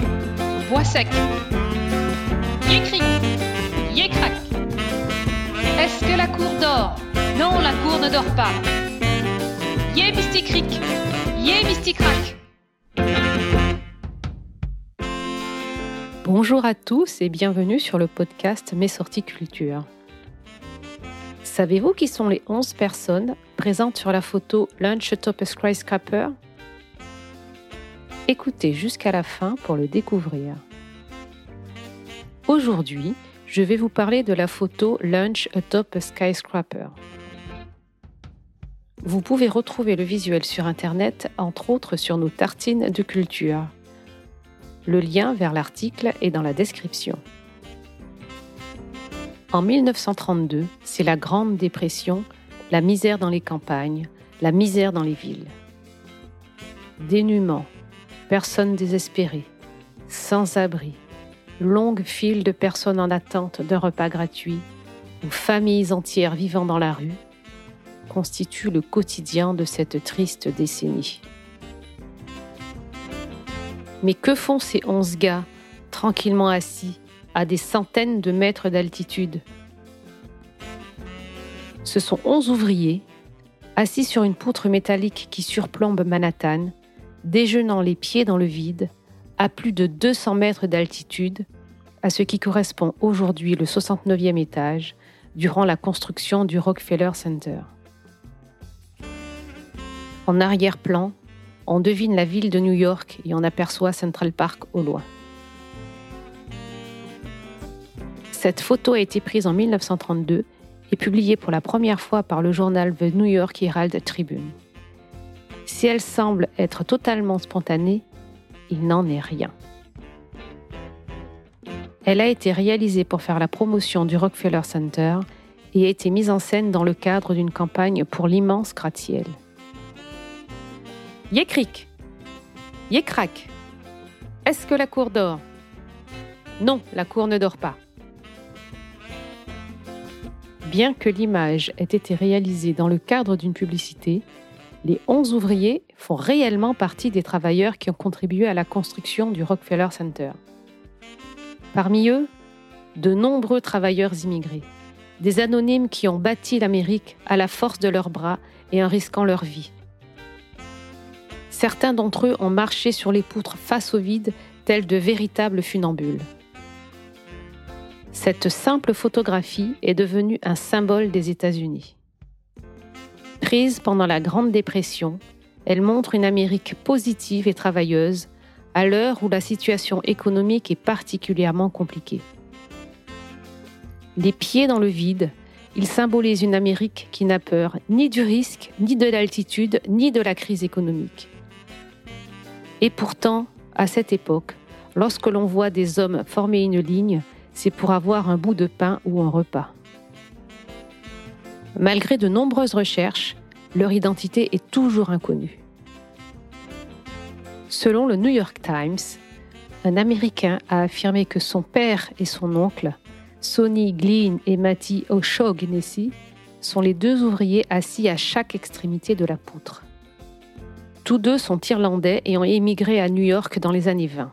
voix sec. Yécri, yécrac. Est-ce que la cour dort? Non, la cour ne dort pas. Yé mysticric, yé mysticrac. Bonjour à tous et bienvenue sur le podcast Mes sorties culture. Savez-vous qui sont les 11 personnes présentes sur la photo Lunch Top Skyscraper Écoutez jusqu'à la fin pour le découvrir. Aujourd'hui, je vais vous parler de la photo Lunch Atop a Skyscraper. Vous pouvez retrouver le visuel sur Internet, entre autres sur nos tartines de culture. Le lien vers l'article est dans la description. En 1932, c'est la Grande Dépression, la misère dans les campagnes, la misère dans les villes. Dénuement, personnes désespérées, sans-abri, longues files de personnes en attente d'un repas gratuit ou familles entières vivant dans la rue constituent le quotidien de cette triste décennie. Mais que font ces onze gars, tranquillement assis, à des centaines de mètres d'altitude? Ce sont onze ouvriers, assis sur une poutre métallique qui surplombe Manhattan, déjeunant les pieds dans le vide, à plus de 200 mètres d'altitude, à ce qui correspond aujourd'hui le 69e étage, durant la construction du Rockefeller Center. En arrière-plan, on devine la ville de New York et on aperçoit Central Park au loin. Cette photo a été prise en 1932 et publiée pour la première fois par le journal The New York Herald Tribune. Si elle semble être totalement spontanée, il n'en est rien. Elle a été réalisée pour faire la promotion du Rockefeller Center et a été mise en scène dans le cadre d'une campagne pour l'immense gratte-ciel. Yécric Yécrac Est-ce que la cour dort? Non, la cour ne dort pas. Bien que l'image ait été réalisée dans le cadre d'une publicité, les 11 ouvriers font réellement partie des travailleurs qui ont contribué à la construction du Rockefeller Center. Parmi eux, de nombreux travailleurs immigrés, des anonymes qui ont bâti l'Amérique à la force de leurs bras et en risquant leur vie. Certains d'entre eux ont marché sur les poutres face au vide, tels de véritables funambules. Cette simple photographie est devenue un symbole des États-Unis. Pendant la Grande Dépression, elle montre une Amérique positive et travailleuse à l'heure où la situation économique est particulièrement compliquée. Les pieds dans le vide, il symbolise une Amérique qui n'a peur ni du risque, ni de l'altitude, ni de la crise économique. Et pourtant, à cette époque, lorsque l'on voit des hommes former une ligne, c'est pour avoir un bout de pain ou un repas. Malgré de nombreuses recherches, leur identité est toujours inconnue. Selon le New York Times, un Américain a affirmé que son père et son oncle, Sonny Glynn et Matty O'Shaughnessy, sont les deux ouvriers assis à chaque extrémité de la poutre. Tous deux sont irlandais et ont émigré à New York dans les années 20.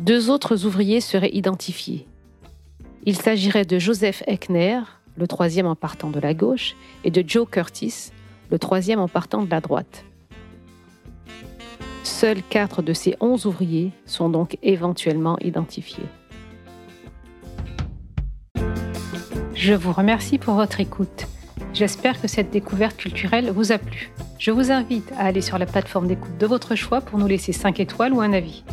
Deux autres ouvriers seraient identifiés. Il s'agirait de Joseph Eckner, le troisième en partant de la gauche, et de Joe Curtis, le troisième en partant de la droite. Seuls quatre de ces onze ouvriers sont donc éventuellement identifiés. Je vous remercie pour votre écoute. J'espère que cette découverte culturelle vous a plu. Je vous invite à aller sur la plateforme d'écoute de votre choix pour nous laisser 5 étoiles ou un avis.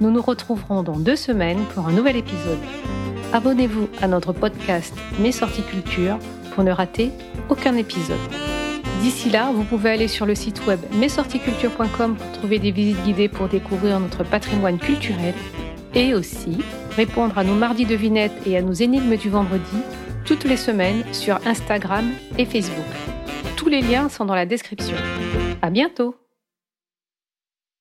Nous nous retrouverons dans deux semaines pour un nouvel épisode. Abonnez-vous à notre podcast Mes sorties culture pour ne rater aucun épisode. D'ici là, vous pouvez aller sur le site web mesorticulture.com pour trouver des visites guidées pour découvrir notre patrimoine culturel et aussi répondre à nos mardis devinettes et à nos énigmes du vendredi toutes les semaines sur Instagram et Facebook. Tous les liens sont dans la description. À bientôt!